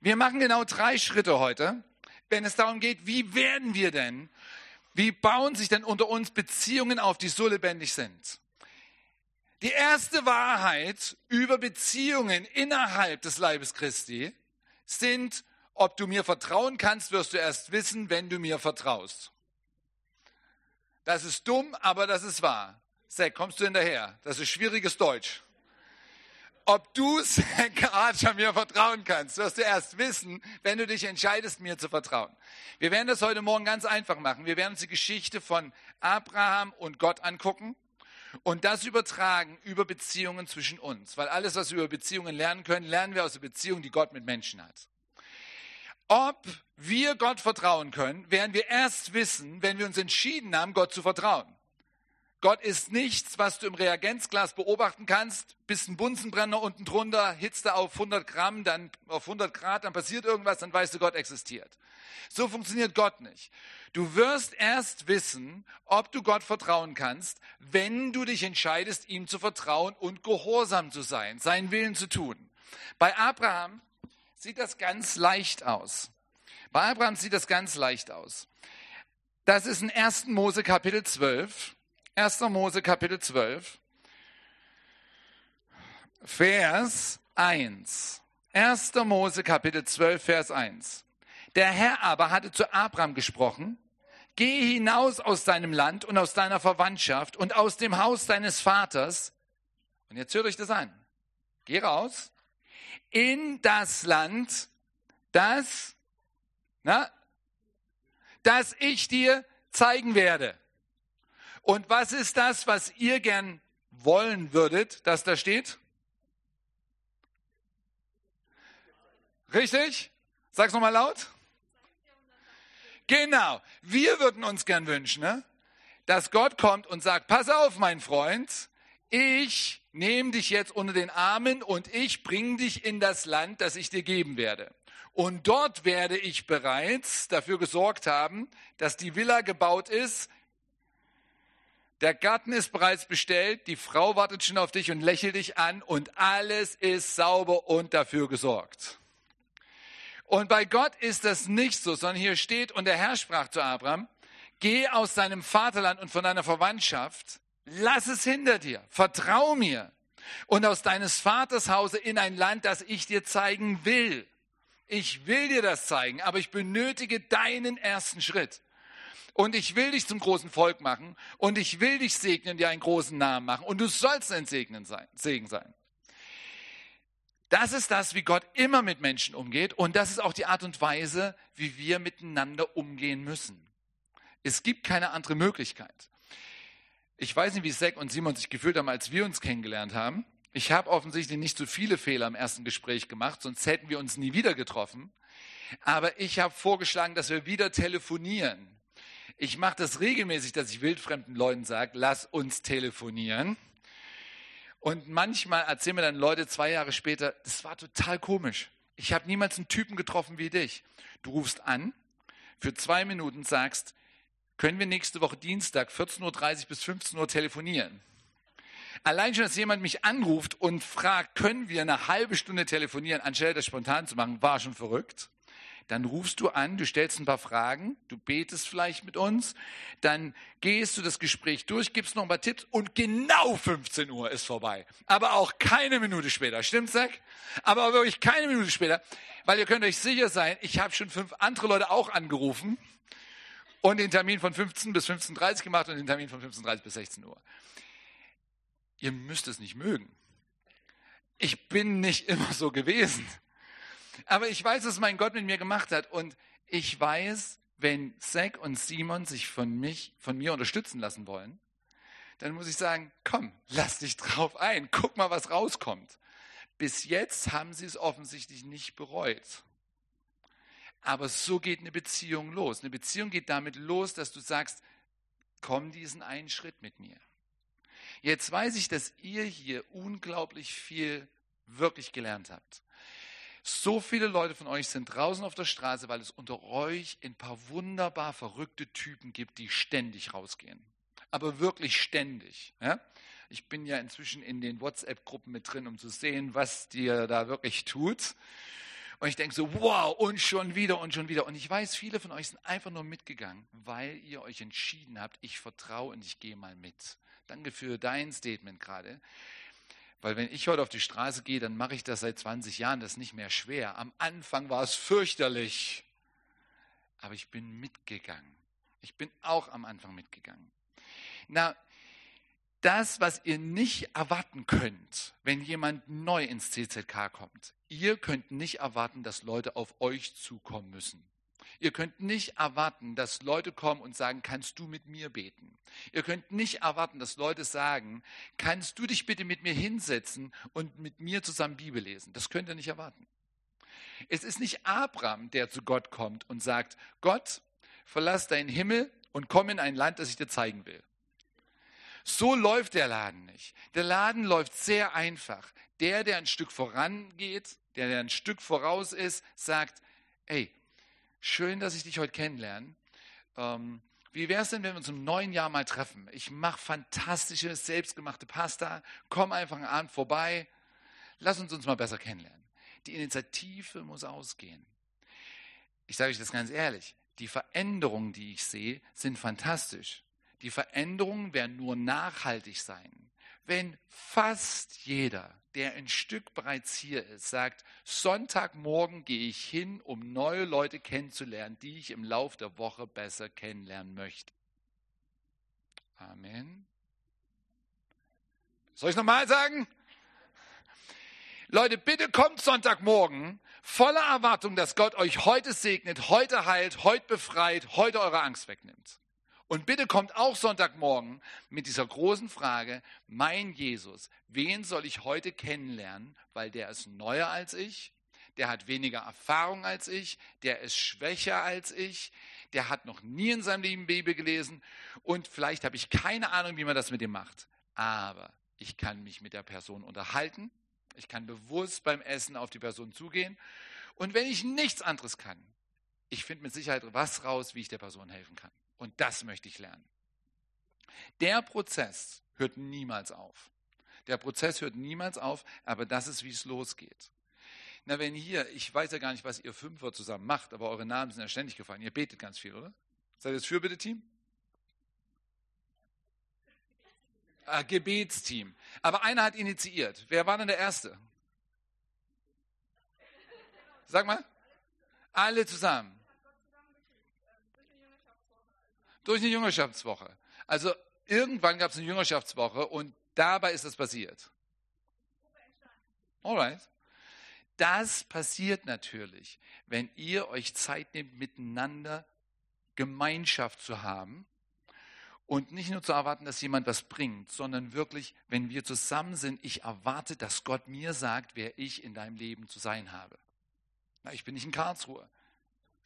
Wir machen genau drei Schritte heute, wenn es darum geht, wie werden wir denn, wie bauen sich denn unter uns Beziehungen auf, die so lebendig sind. Die erste Wahrheit über Beziehungen innerhalb des Leibes Christi sind, ob du mir vertrauen kannst, wirst du erst wissen, wenn du mir vertraust. Das ist dumm, aber das ist wahr. Zack, kommst du hinterher? Das ist schwieriges Deutsch. Ob du, Archer, mir vertrauen kannst, wirst du erst wissen, wenn du dich entscheidest, mir zu vertrauen. Wir werden das heute Morgen ganz einfach machen. Wir werden uns die Geschichte von Abraham und Gott angucken und das übertragen über Beziehungen zwischen uns. Weil alles, was wir über Beziehungen lernen können, lernen wir aus der Beziehung, die Gott mit Menschen hat. Ob wir Gott vertrauen können, werden wir erst wissen, wenn wir uns entschieden haben, Gott zu vertrauen. Gott ist nichts, was du im Reagenzglas beobachten kannst. Bist ein Bunsenbrenner unten drunter, hitzt er auf 100 Gramm, dann auf 100 Grad, dann passiert irgendwas, dann weißt du, Gott existiert. So funktioniert Gott nicht. Du wirst erst wissen, ob du Gott vertrauen kannst, wenn du dich entscheidest, ihm zu vertrauen und gehorsam zu sein, seinen Willen zu tun. Bei Abraham sieht das ganz leicht aus. Bei Abraham sieht das ganz leicht aus. Das ist in 1. Mose Kapitel 12. 1. Mose Kapitel 12. Vers 1. 1. Mose Kapitel 12, Vers 1. Der Herr aber hatte zu Abraham gesprochen, geh hinaus aus deinem Land und aus deiner Verwandtschaft und aus dem Haus deines Vaters. Und jetzt hört euch das an. Geh raus in das Land, das, na, das ich dir zeigen werde. Und was ist das, was ihr gern wollen würdet, dass da steht? Richtig? Sag's nochmal laut. Genau. Wir würden uns gern wünschen, ne? dass Gott kommt und sagt, pass auf, mein Freund, ich nehme dich jetzt unter den Armen und ich bringe dich in das Land, das ich dir geben werde. Und dort werde ich bereits dafür gesorgt haben, dass die Villa gebaut ist. Der Garten ist bereits bestellt, die Frau wartet schon auf dich und lächelt dich an und alles ist sauber und dafür gesorgt. Und bei Gott ist das nicht so, sondern hier steht, und der Herr sprach zu Abraham, geh aus deinem Vaterland und von deiner Verwandtschaft, lass es hinter dir, vertrau mir und aus deines Vaters Hause in ein Land, das ich dir zeigen will. Ich will dir das zeigen, aber ich benötige deinen ersten Schritt. Und ich will dich zum großen Volk machen und ich will dich segnen, dir einen großen Namen machen und du sollst ein Segen sein. Das ist das, wie Gott immer mit Menschen umgeht und das ist auch die Art und Weise, wie wir miteinander umgehen müssen. Es gibt keine andere Möglichkeit. Ich weiß nicht, wie Zack und Simon sich gefühlt haben, als wir uns kennengelernt haben. Ich habe offensichtlich nicht so viele Fehler im ersten Gespräch gemacht, sonst hätten wir uns nie wieder getroffen. Aber ich habe vorgeschlagen, dass wir wieder telefonieren. Ich mache das regelmäßig, dass ich wildfremden Leuten sage, lass uns telefonieren. Und manchmal erzählen mir dann Leute zwei Jahre später, das war total komisch. Ich habe niemals einen Typen getroffen wie dich. Du rufst an, für zwei Minuten sagst, können wir nächste Woche Dienstag 14.30 Uhr bis 15 Uhr telefonieren. Allein schon, dass jemand mich anruft und fragt, können wir eine halbe Stunde telefonieren, anstelle das spontan zu machen, war schon verrückt dann rufst du an, du stellst ein paar Fragen, du betest vielleicht mit uns, dann gehst du das Gespräch durch, gibst noch ein paar Tipps und genau 15 Uhr ist vorbei. Aber auch keine Minute später. Stimmt's, Zack? Aber wirklich keine Minute später, weil ihr könnt euch sicher sein, ich habe schon fünf andere Leute auch angerufen und den Termin von 15 bis 15.30 Uhr gemacht und den Termin von 15.30 bis 16 Uhr. Ihr müsst es nicht mögen. Ich bin nicht immer so gewesen. Aber ich weiß, was mein Gott mit mir gemacht hat. Und ich weiß, wenn Zack und Simon sich von, mich, von mir unterstützen lassen wollen, dann muss ich sagen, komm, lass dich drauf ein, guck mal, was rauskommt. Bis jetzt haben sie es offensichtlich nicht bereut. Aber so geht eine Beziehung los. Eine Beziehung geht damit los, dass du sagst, komm diesen einen Schritt mit mir. Jetzt weiß ich, dass ihr hier unglaublich viel wirklich gelernt habt. So viele Leute von euch sind draußen auf der Straße, weil es unter euch ein paar wunderbar verrückte Typen gibt, die ständig rausgehen. Aber wirklich ständig. Ja? Ich bin ja inzwischen in den WhatsApp-Gruppen mit drin, um zu sehen, was dir da wirklich tut. Und ich denke so, wow, und schon wieder und schon wieder. Und ich weiß, viele von euch sind einfach nur mitgegangen, weil ihr euch entschieden habt, ich vertraue und ich gehe mal mit. Danke für dein Statement gerade. Weil wenn ich heute auf die Straße gehe, dann mache ich das seit 20 Jahren, das ist nicht mehr schwer. Am Anfang war es fürchterlich, aber ich bin mitgegangen. Ich bin auch am Anfang mitgegangen. Na, das, was ihr nicht erwarten könnt, wenn jemand neu ins CZK kommt. Ihr könnt nicht erwarten, dass Leute auf euch zukommen müssen. Ihr könnt nicht erwarten, dass Leute kommen und sagen, kannst du mit mir beten? Ihr könnt nicht erwarten, dass Leute sagen, kannst du dich bitte mit mir hinsetzen und mit mir zusammen Bibel lesen? Das könnt ihr nicht erwarten. Es ist nicht Abraham, der zu Gott kommt und sagt, Gott, verlass deinen Himmel und komm in ein Land, das ich dir zeigen will. So läuft der Laden nicht. Der Laden läuft sehr einfach. Der, der ein Stück vorangeht, der, der ein Stück voraus ist, sagt, ey, schön, dass ich dich heute kennenlerne. Ähm, wie wäre es denn, wenn wir uns im neuen Jahr mal treffen? Ich mache fantastische, selbstgemachte Pasta. Komm einfach einen Abend vorbei. Lass uns uns mal besser kennenlernen. Die Initiative muss ausgehen. Ich sage euch das ganz ehrlich. Die Veränderungen, die ich sehe, sind fantastisch. Die Veränderungen werden nur nachhaltig sein, wenn fast jeder, der ein Stück bereits hier ist, sagt, Sonntagmorgen gehe ich hin, um neue Leute kennenzulernen, die ich im Laufe der Woche besser kennenlernen möchte. Amen. Soll ich nochmal sagen? Leute, bitte kommt Sonntagmorgen voller Erwartung, dass Gott euch heute segnet, heute heilt, heute befreit, heute eure Angst wegnimmt. Und bitte kommt auch Sonntagmorgen mit dieser großen Frage, mein Jesus, wen soll ich heute kennenlernen, weil der ist neuer als ich, der hat weniger Erfahrung als ich, der ist schwächer als ich, der hat noch nie in seinem Leben Bibel gelesen und vielleicht habe ich keine Ahnung, wie man das mit ihm macht. Aber ich kann mich mit der Person unterhalten, ich kann bewusst beim Essen auf die Person zugehen und wenn ich nichts anderes kann, ich finde mit Sicherheit was raus, wie ich der Person helfen kann. Und das möchte ich lernen. Der Prozess hört niemals auf. Der Prozess hört niemals auf, aber das ist, wie es losgeht. Na, wenn hier, ich weiß ja gar nicht, was ihr Fünfer zusammen macht, aber eure Namen sind ja ständig gefallen. Ihr betet ganz viel, oder? Seid ihr das Fürbitte-Team? Ah, Gebetsteam. Aber einer hat initiiert. Wer war denn der Erste? Sag mal. Alle zusammen. Durch eine Jüngerschaftswoche. Also irgendwann gab es eine Jüngerschaftswoche und dabei ist das passiert. Alright. Das passiert natürlich, wenn ihr euch Zeit nehmt, miteinander Gemeinschaft zu haben und nicht nur zu erwarten, dass jemand was bringt, sondern wirklich, wenn wir zusammen sind, ich erwarte, dass Gott mir sagt, wer ich in deinem Leben zu sein habe. Na, ich bin nicht in Karlsruhe.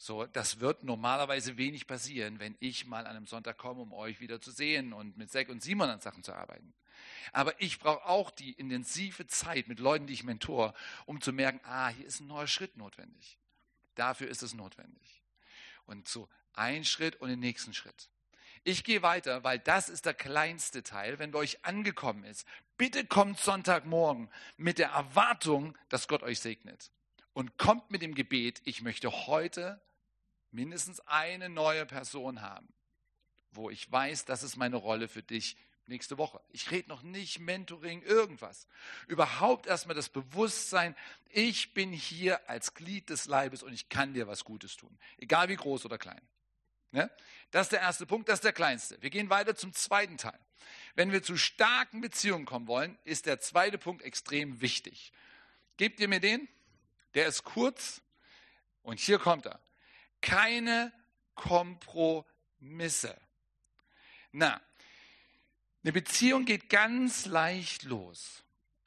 So, das wird normalerweise wenig passieren, wenn ich mal an einem Sonntag komme, um euch wieder zu sehen und mit Zack und Simon an Sachen zu arbeiten. Aber ich brauche auch die intensive Zeit mit Leuten, die ich mentor, um zu merken, ah, hier ist ein neuer Schritt notwendig. Dafür ist es notwendig. Und so ein Schritt und den nächsten Schritt. Ich gehe weiter, weil das ist der kleinste Teil, wenn bei euch angekommen ist. Bitte kommt Sonntagmorgen mit der Erwartung, dass Gott euch segnet. Und kommt mit dem Gebet, ich möchte heute mindestens eine neue Person haben, wo ich weiß, das ist meine Rolle für dich nächste Woche. Ich rede noch nicht Mentoring, irgendwas. Überhaupt erstmal das Bewusstsein, ich bin hier als Glied des Leibes und ich kann dir was Gutes tun. Egal wie groß oder klein. Ja? Das ist der erste Punkt, das ist der kleinste. Wir gehen weiter zum zweiten Teil. Wenn wir zu starken Beziehungen kommen wollen, ist der zweite Punkt extrem wichtig. Gebt ihr mir den? Der ist kurz und hier kommt er keine Kompromisse. Na, eine Beziehung geht ganz leicht los.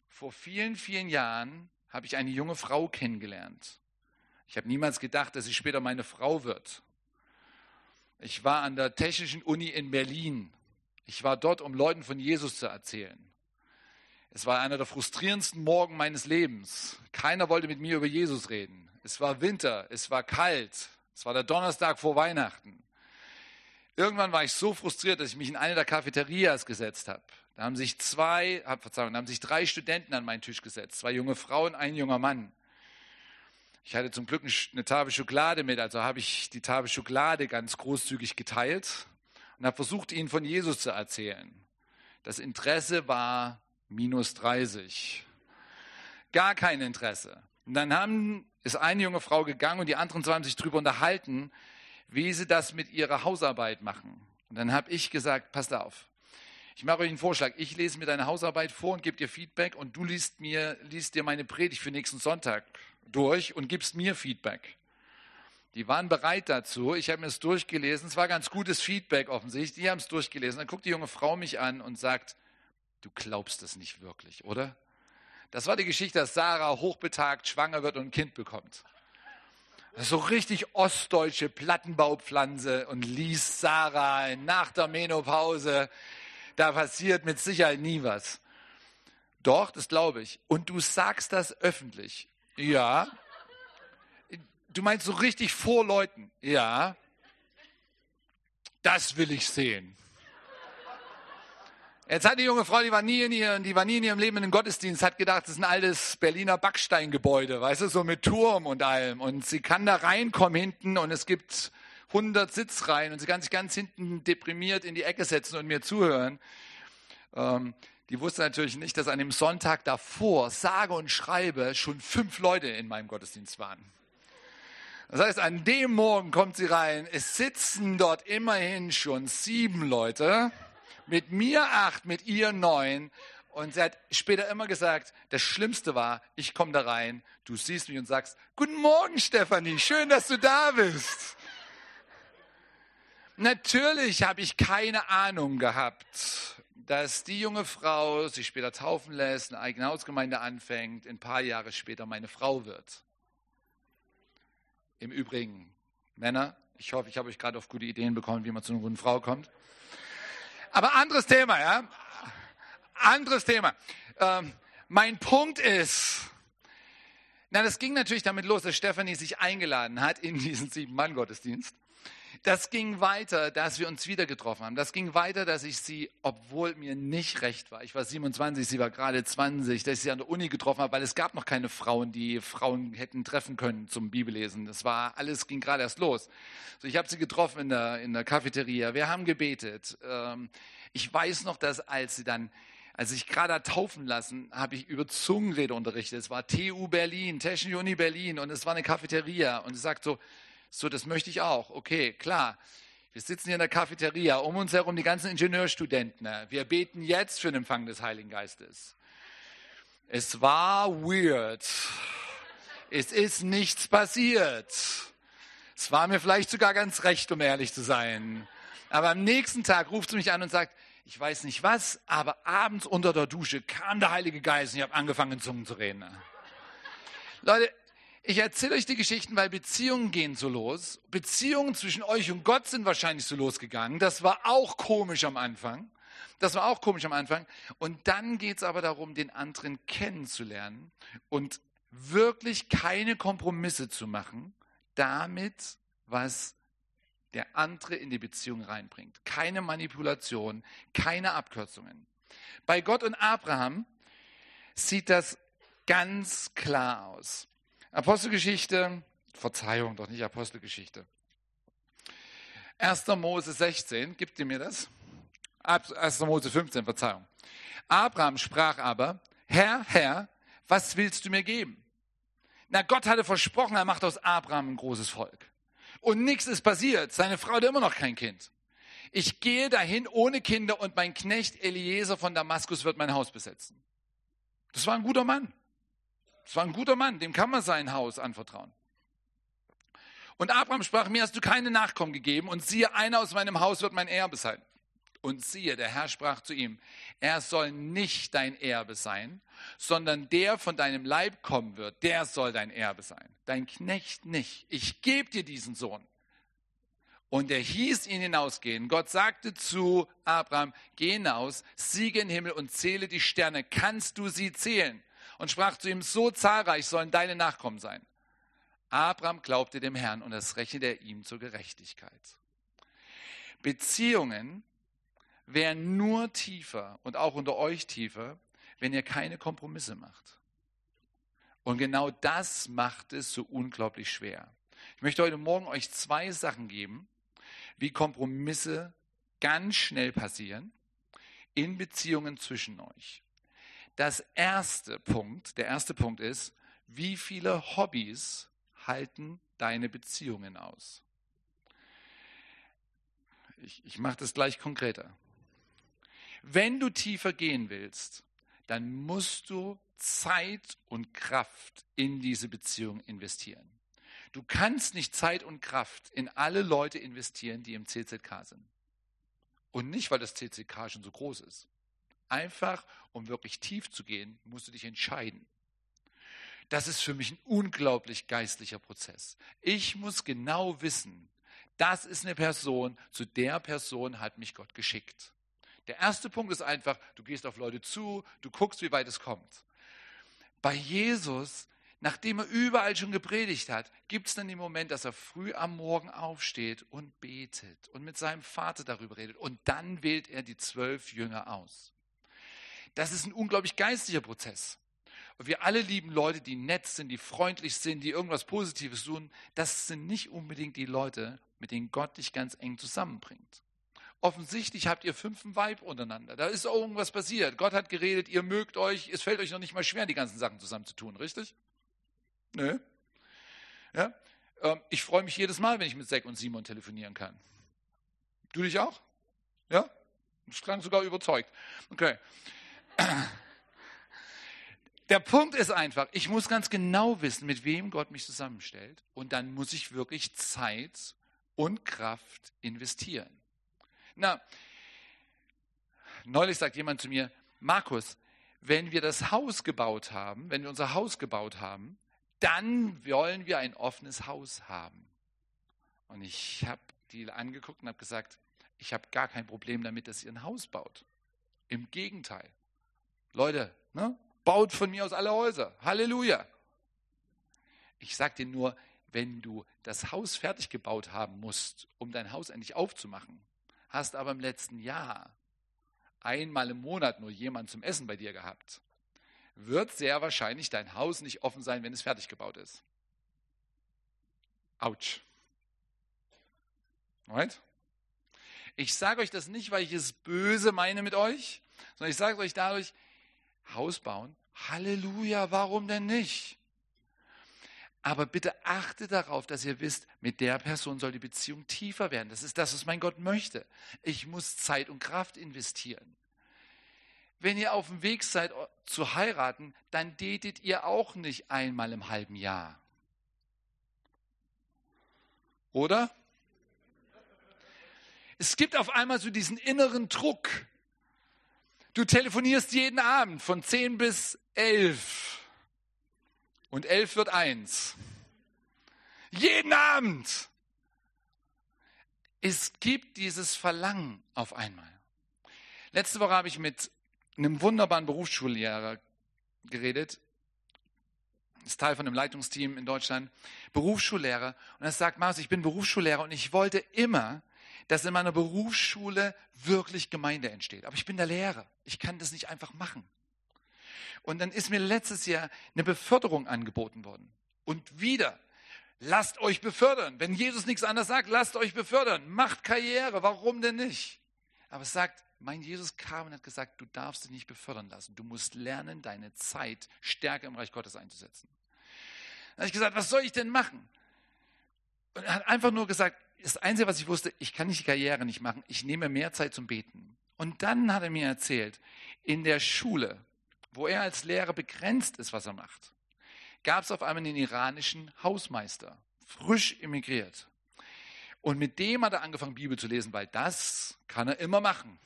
Vor vielen, vielen Jahren habe ich eine junge Frau kennengelernt. Ich habe niemals gedacht, dass sie später meine Frau wird. Ich war an der Technischen Uni in Berlin. Ich war dort, um Leuten von Jesus zu erzählen. Es war einer der frustrierendsten Morgen meines Lebens. Keiner wollte mit mir über Jesus reden. Es war Winter, es war kalt, es war der Donnerstag vor Weihnachten. Irgendwann war ich so frustriert, dass ich mich in eine der Cafeterias gesetzt habe. Da haben sich zwei, Verzeihung, da haben sich drei Studenten an meinen Tisch gesetzt, zwei junge Frauen, ein junger Mann. Ich hatte zum Glück eine Tafel Schokolade mit, also habe ich die Tafel Schokolade ganz großzügig geteilt und habe versucht, ihnen von Jesus zu erzählen. Das Interesse war minus 30. Gar kein Interesse. Und dann haben, ist eine junge Frau gegangen und die anderen zwei haben sich darüber unterhalten, wie sie das mit ihrer Hausarbeit machen. Und dann habe ich gesagt, passt auf, ich mache euch einen Vorschlag. Ich lese mir deine Hausarbeit vor und gebe dir Feedback und du liest, mir, liest dir meine Predigt für nächsten Sonntag durch und gibst mir Feedback. Die waren bereit dazu. Ich habe mir es durchgelesen. Es war ganz gutes Feedback offensichtlich. Die haben es durchgelesen. Dann guckt die junge Frau mich an und sagt, du glaubst es nicht wirklich, oder? Das war die Geschichte, dass Sarah hochbetagt schwanger wird und ein Kind bekommt. So richtig ostdeutsche Plattenbaupflanze und liest Sarah nach der Menopause da passiert mit Sicherheit nie was. Doch, das glaube ich. Und du sagst das öffentlich. Ja. Du meinst so richtig vor Leuten. Ja. Das will ich sehen. Jetzt hat die junge Frau, die war nie in, ihr, die war nie in ihrem Leben in den Gottesdienst, hat gedacht, das ist ein altes Berliner Backsteingebäude, weißt du, so mit Turm und allem. Und sie kann da reinkommen hinten und es gibt 100 Sitzreihen und sie kann sich ganz hinten deprimiert in die Ecke setzen und mir zuhören. Ähm, die wusste natürlich nicht, dass an dem Sonntag davor, sage und schreibe, schon fünf Leute in meinem Gottesdienst waren. Das heißt, an dem Morgen kommt sie rein, es sitzen dort immerhin schon sieben Leute, mit mir acht, mit ihr neun. Und sie hat später immer gesagt, das Schlimmste war, ich komme da rein, du siehst mich und sagst, guten Morgen Stefanie, schön, dass du da bist. Natürlich habe ich keine Ahnung gehabt, dass die junge Frau sich später taufen lässt, eine eigene Hausgemeinde anfängt, ein paar Jahre später meine Frau wird. Im Übrigen, Männer, ich hoffe, ich habe euch gerade auf gute Ideen bekommen, wie man zu einer guten Frau kommt. Aber anderes Thema, ja? Anderes Thema. Ähm, mein Punkt ist, na, das ging natürlich damit los, dass Stefanie sich eingeladen hat in diesen Sieben-Mann-Gottesdienst. Das ging weiter, dass wir uns wieder getroffen haben. Das ging weiter, dass ich sie, obwohl mir nicht recht war, ich war 27, sie war gerade 20, dass ich sie an der Uni getroffen habe, weil es gab noch keine Frauen, die Frauen hätten treffen können zum Bibellesen. Das war, alles ging gerade erst los. So, ich habe sie getroffen in der, in der Cafeteria. Wir haben gebetet. Ähm, ich weiß noch, dass als sie dann als ich gerade taufen lassen, habe ich über Zungenrede unterrichtet. Es war TU Berlin, Technische Uni Berlin und es war eine Cafeteria. Und sie sagt so, so, das möchte ich auch. Okay, klar. Wir sitzen hier in der Cafeteria, um uns herum die ganzen Ingenieurstudenten. Wir beten jetzt für den Empfang des Heiligen Geistes. Es war weird. Es ist nichts passiert. Es war mir vielleicht sogar ganz recht, um ehrlich zu sein. Aber am nächsten Tag ruft sie mich an und sagt, ich weiß nicht was, aber abends unter der Dusche kam der Heilige Geist und ich habe angefangen, in Zungen zu reden. Leute, ich erzähle euch die Geschichten, weil Beziehungen gehen so los. Beziehungen zwischen euch und Gott sind wahrscheinlich so losgegangen. Das war auch komisch am Anfang. Das war auch komisch am Anfang. Und dann geht es aber darum, den anderen kennenzulernen und wirklich keine Kompromisse zu machen, damit, was der andere in die Beziehung reinbringt. Keine Manipulation, keine Abkürzungen. Bei Gott und Abraham sieht das ganz klar aus. Apostelgeschichte, Verzeihung, doch nicht Apostelgeschichte. 1. Mose 16, gibt ihr mir das? 1. Mose 15, Verzeihung. Abraham sprach aber, Herr, Herr, was willst du mir geben? Na, Gott hatte versprochen, er macht aus Abraham ein großes Volk. Und nichts ist passiert. Seine Frau hat immer noch kein Kind. Ich gehe dahin ohne Kinder und mein Knecht Eliezer von Damaskus wird mein Haus besetzen. Das war ein guter Mann. Es war ein guter Mann, dem kann man sein Haus anvertrauen. Und Abraham sprach, mir hast du keine Nachkommen gegeben und siehe, einer aus meinem Haus wird mein Erbe sein. Und siehe, der Herr sprach zu ihm, er soll nicht dein Erbe sein, sondern der von deinem Leib kommen wird, der soll dein Erbe sein. Dein Knecht nicht. Ich gebe dir diesen Sohn. Und er hieß ihn hinausgehen. Gott sagte zu Abraham, geh hinaus, siege in den Himmel und zähle die Sterne. Kannst du sie zählen? Und sprach zu ihm, so zahlreich sollen deine Nachkommen sein. Abraham glaubte dem Herrn und das rechnete er ihm zur Gerechtigkeit. Beziehungen wären nur tiefer und auch unter euch tiefer, wenn ihr keine Kompromisse macht. Und genau das macht es so unglaublich schwer. Ich möchte heute Morgen euch zwei Sachen geben, wie Kompromisse ganz schnell passieren in Beziehungen zwischen euch. Das erste Punkt, der erste Punkt ist, wie viele Hobbys halten deine Beziehungen aus? Ich, ich mache das gleich konkreter. Wenn du tiefer gehen willst, dann musst du Zeit und Kraft in diese Beziehung investieren. Du kannst nicht Zeit und Kraft in alle Leute investieren, die im CZK sind. Und nicht, weil das CCK schon so groß ist. Einfach, um wirklich tief zu gehen, musst du dich entscheiden. Das ist für mich ein unglaublich geistlicher Prozess. Ich muss genau wissen, das ist eine Person, zu der Person hat mich Gott geschickt. Der erste Punkt ist einfach, du gehst auf Leute zu, du guckst, wie weit es kommt. Bei Jesus, nachdem er überall schon gepredigt hat, gibt es dann den Moment, dass er früh am Morgen aufsteht und betet und mit seinem Vater darüber redet. Und dann wählt er die zwölf Jünger aus. Das ist ein unglaublich geistlicher Prozess. Und wir alle lieben Leute, die nett sind, die freundlich sind, die irgendwas Positives tun. Das sind nicht unbedingt die Leute, mit denen Gott dich ganz eng zusammenbringt. Offensichtlich habt ihr fünf Vibe untereinander. Da ist irgendwas passiert. Gott hat geredet, ihr mögt euch. Es fällt euch noch nicht mal schwer, die ganzen Sachen zusammen zu tun, richtig? Nö. Ja? Ähm, ich freue mich jedes Mal, wenn ich mit Zack und Simon telefonieren kann. Du dich auch? Ja? Das klang sogar überzeugt. Okay. Der Punkt ist einfach, ich muss ganz genau wissen, mit wem Gott mich zusammenstellt. Und dann muss ich wirklich Zeit und Kraft investieren. Na, neulich sagt jemand zu mir, Markus, wenn wir das Haus gebaut haben, wenn wir unser Haus gebaut haben, dann wollen wir ein offenes Haus haben. Und ich habe die angeguckt und habe gesagt, ich habe gar kein Problem damit, dass ihr ein Haus baut. Im Gegenteil. Leute, ne? baut von mir aus alle Häuser. Halleluja. Ich sage dir nur, wenn du das Haus fertig gebaut haben musst, um dein Haus endlich aufzumachen, hast aber im letzten Jahr einmal im Monat nur jemand zum Essen bei dir gehabt, wird sehr wahrscheinlich dein Haus nicht offen sein, wenn es fertig gebaut ist. Autsch. Right? Ich sage euch das nicht, weil ich es böse meine mit euch, sondern ich sage euch dadurch, Haus bauen, Halleluja, warum denn nicht? Aber bitte achte darauf, dass ihr wisst, mit der Person soll die Beziehung tiefer werden. Das ist das, was mein Gott möchte. Ich muss Zeit und Kraft investieren. Wenn ihr auf dem Weg seid zu heiraten, dann datet ihr auch nicht einmal im halben Jahr. Oder? Es gibt auf einmal so diesen inneren Druck. Du telefonierst jeden Abend von 10 bis 11 und elf wird eins. Jeden Abend. Es gibt dieses Verlangen auf einmal. Letzte Woche habe ich mit einem wunderbaren Berufsschullehrer geredet. Ist Teil von einem Leitungsteam in Deutschland. Berufsschullehrer. Und er sagt, Marius, ich bin Berufsschullehrer und ich wollte immer, dass in meiner Berufsschule wirklich Gemeinde entsteht. Aber ich bin der Lehrer. Ich kann das nicht einfach machen. Und dann ist mir letztes Jahr eine Beförderung angeboten worden. Und wieder, lasst euch befördern. Wenn Jesus nichts anderes sagt, lasst euch befördern. Macht Karriere. Warum denn nicht? Aber es sagt, mein Jesus kam und hat gesagt, du darfst dich nicht befördern lassen. Du musst lernen, deine Zeit stärker im Reich Gottes einzusetzen. Dann habe ich gesagt, was soll ich denn machen? Und er hat einfach nur gesagt, das Einzige, was ich wusste, ich kann nicht die Karriere nicht machen. Ich nehme mehr Zeit zum Beten. Und dann hat er mir erzählt, in der Schule, wo er als Lehrer begrenzt ist, was er macht, gab es auf einmal einen iranischen Hausmeister, frisch emigriert. Und mit dem hat er angefangen, Bibel zu lesen, weil das kann er immer machen.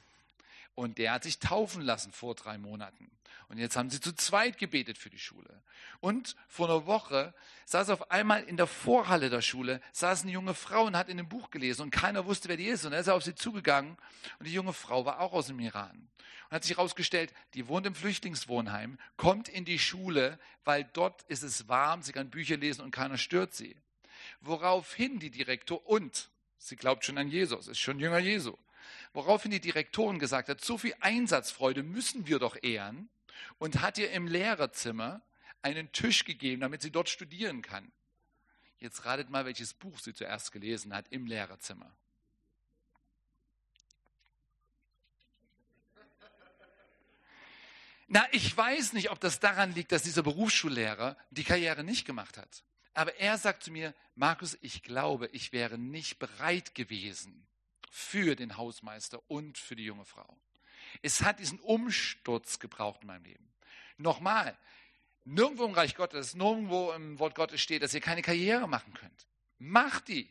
Und der hat sich taufen lassen vor drei Monaten. Und jetzt haben sie zu zweit gebetet für die Schule. Und vor einer Woche saß auf einmal in der Vorhalle der Schule, saß eine junge Frau und hat in einem Buch gelesen und keiner wusste, wer die ist. Und er ist auf sie zugegangen und die junge Frau war auch aus dem Iran. Und hat sich herausgestellt, die wohnt im Flüchtlingswohnheim, kommt in die Schule, weil dort ist es warm, sie kann Bücher lesen und keiner stört sie. Woraufhin die Direktor, und sie glaubt schon an Jesus, ist schon Jünger Jesu. Woraufhin die Direktorin gesagt hat, so viel Einsatzfreude müssen wir doch ehren und hat ihr im Lehrerzimmer einen Tisch gegeben, damit sie dort studieren kann. Jetzt ratet mal, welches Buch sie zuerst gelesen hat im Lehrerzimmer. Na, ich weiß nicht, ob das daran liegt, dass dieser Berufsschullehrer die Karriere nicht gemacht hat. Aber er sagt zu mir, Markus, ich glaube, ich wäre nicht bereit gewesen für den Hausmeister und für die junge Frau. Es hat diesen Umsturz gebraucht in meinem Leben. Nochmal, nirgendwo im Reich Gottes, nirgendwo im Wort Gottes steht, dass ihr keine Karriere machen könnt. Macht die.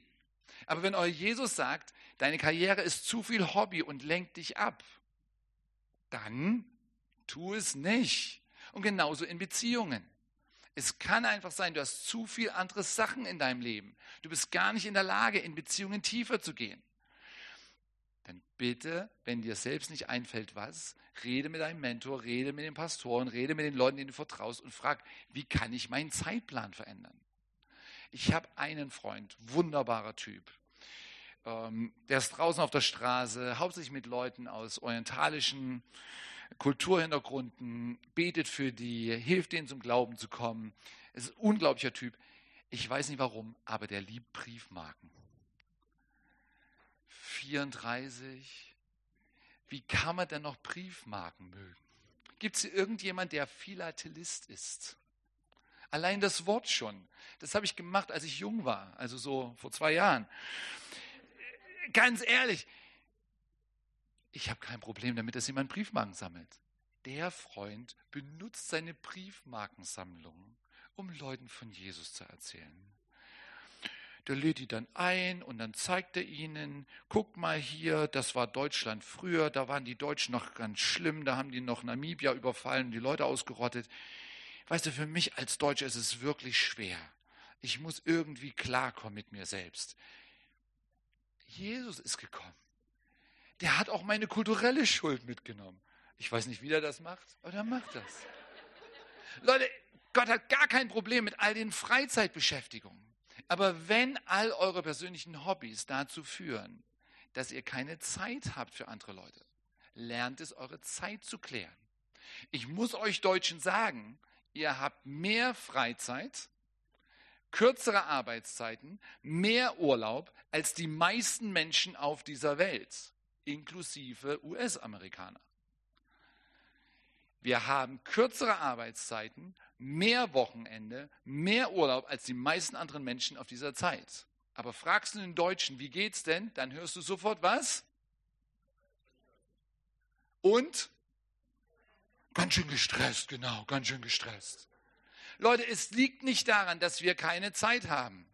Aber wenn euer Jesus sagt, deine Karriere ist zu viel Hobby und lenkt dich ab, dann tu es nicht. Und genauso in Beziehungen. Es kann einfach sein, du hast zu viel andere Sachen in deinem Leben. Du bist gar nicht in der Lage, in Beziehungen tiefer zu gehen. Dann bitte, wenn dir selbst nicht einfällt, was, rede mit deinem Mentor, rede mit den Pastoren, rede mit den Leuten, denen du vertraust und frag, wie kann ich meinen Zeitplan verändern? Ich habe einen Freund, wunderbarer Typ. Ähm, der ist draußen auf der Straße, hauptsächlich mit Leuten aus orientalischen Kulturhintergründen, betet für die, hilft denen zum Glauben zu kommen. Es ist ein unglaublicher Typ. Ich weiß nicht warum, aber der liebt Briefmarken. 34. Wie kann man denn noch Briefmarken mögen? Gibt es irgendjemand, der Philatelist ist? Allein das Wort schon. Das habe ich gemacht, als ich jung war, also so vor zwei Jahren. Ganz ehrlich, ich habe kein Problem damit, dass jemand Briefmarken sammelt. Der Freund benutzt seine Briefmarkensammlung, um Leuten von Jesus zu erzählen. Der lädt die dann ein und dann zeigt er ihnen, guck mal hier, das war Deutschland früher, da waren die Deutschen noch ganz schlimm, da haben die noch Namibia überfallen die Leute ausgerottet. Weißt du, für mich als Deutscher ist es wirklich schwer. Ich muss irgendwie klarkommen mit mir selbst. Jesus ist gekommen der hat auch meine kulturelle Schuld mitgenommen. Ich weiß nicht, wie der das macht, aber der macht das. Leute, Gott hat gar kein Problem mit all den Freizeitbeschäftigungen. Aber wenn all eure persönlichen Hobbys dazu führen, dass ihr keine Zeit habt für andere Leute, lernt es, eure Zeit zu klären. Ich muss euch Deutschen sagen, ihr habt mehr Freizeit, kürzere Arbeitszeiten, mehr Urlaub als die meisten Menschen auf dieser Welt inklusive US-Amerikaner. Wir haben kürzere Arbeitszeiten, mehr Wochenende, mehr Urlaub als die meisten anderen Menschen auf dieser Zeit. Aber fragst du den Deutschen, wie geht's denn? Dann hörst du sofort was? Und? Ganz schön gestresst, genau, ganz schön gestresst. Leute, es liegt nicht daran, dass wir keine Zeit haben.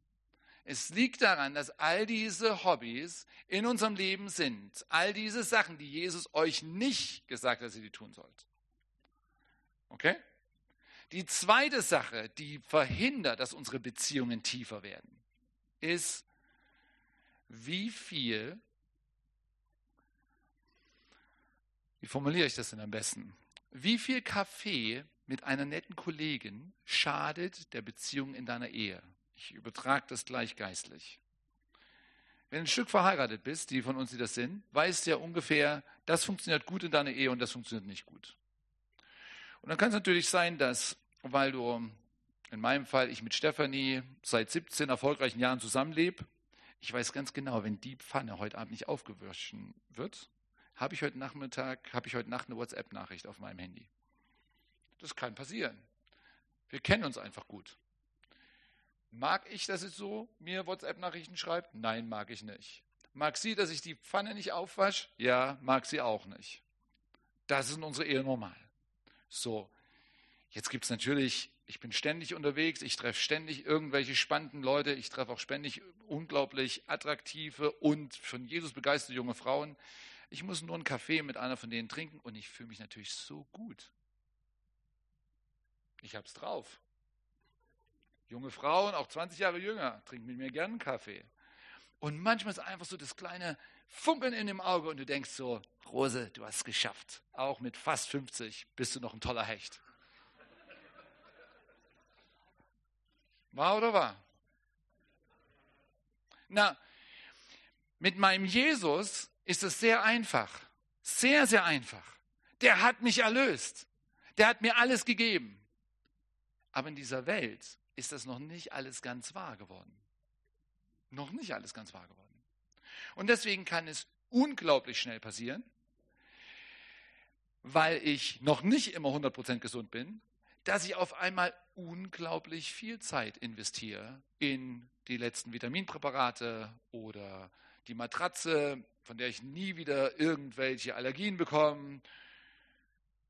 Es liegt daran, dass all diese Hobbys in unserem Leben sind. All diese Sachen, die Jesus euch nicht gesagt hat, dass ihr die tun sollt. Okay? Die zweite Sache, die verhindert, dass unsere Beziehungen tiefer werden, ist, wie viel, wie formuliere ich das denn am besten? Wie viel Kaffee mit einer netten Kollegin schadet der Beziehung in deiner Ehe? Ich übertrage das gleich geistlich. Wenn du ein Stück verheiratet bist, die von uns, die das sind, weißt ja ungefähr, das funktioniert gut in deiner Ehe und das funktioniert nicht gut. Und dann kann es natürlich sein, dass, weil du, in meinem Fall, ich mit Stefanie seit 17 erfolgreichen Jahren zusammenlebe, ich weiß ganz genau, wenn die Pfanne heute Abend nicht aufgewaschen wird, habe ich heute Nachmittag, habe ich heute Nacht eine WhatsApp-Nachricht auf meinem Handy. Das kann passieren. Wir kennen uns einfach gut. Mag ich, dass sie so mir WhatsApp-Nachrichten schreibt? Nein, mag ich nicht. Mag sie, dass ich die Pfanne nicht aufwasche? Ja, mag sie auch nicht. Das ist in unserer Ehe normal. So, jetzt gibt es natürlich, ich bin ständig unterwegs, ich treffe ständig irgendwelche spannenden Leute, ich treffe auch ständig unglaublich attraktive und von Jesus begeisterte junge Frauen. Ich muss nur einen Kaffee mit einer von denen trinken und ich fühle mich natürlich so gut. Ich habe es drauf. Junge Frauen, auch 20 Jahre jünger, trinken mit mir gern einen Kaffee. Und manchmal ist einfach so das kleine Funkeln in dem Auge und du denkst so, Rose, du hast es geschafft. Auch mit fast 50 bist du noch ein toller Hecht. War oder war? Na, mit meinem Jesus ist es sehr einfach. Sehr, sehr einfach. Der hat mich erlöst. Der hat mir alles gegeben. Aber in dieser Welt ist das noch nicht alles ganz wahr geworden. Noch nicht alles ganz wahr geworden. Und deswegen kann es unglaublich schnell passieren, weil ich noch nicht immer 100% gesund bin, dass ich auf einmal unglaublich viel Zeit investiere in die letzten Vitaminpräparate oder die Matratze, von der ich nie wieder irgendwelche Allergien bekomme